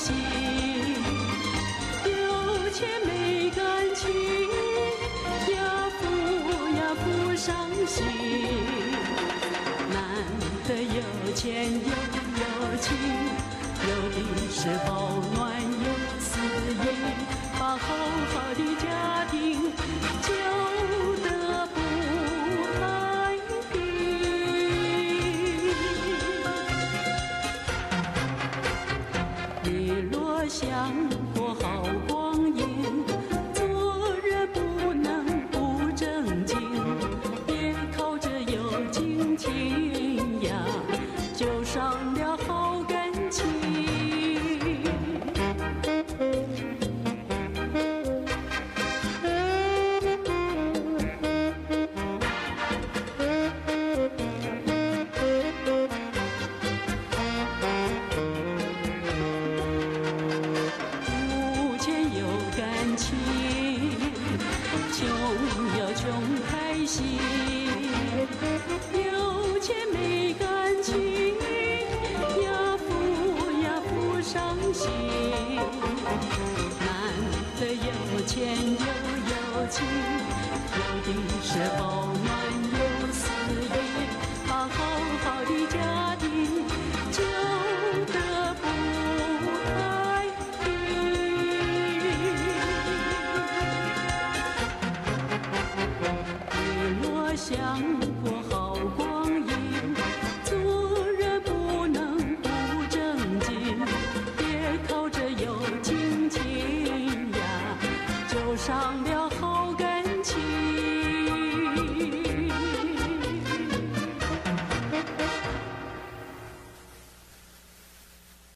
心。有钱没感情，呀不呀不伤心。难得有钱又有情，有的是保想有钱没感情，呀不呀不伤心。难得有钱又有情，有的想过好光阴，做人不能不正经，别靠着有亲情呀，就伤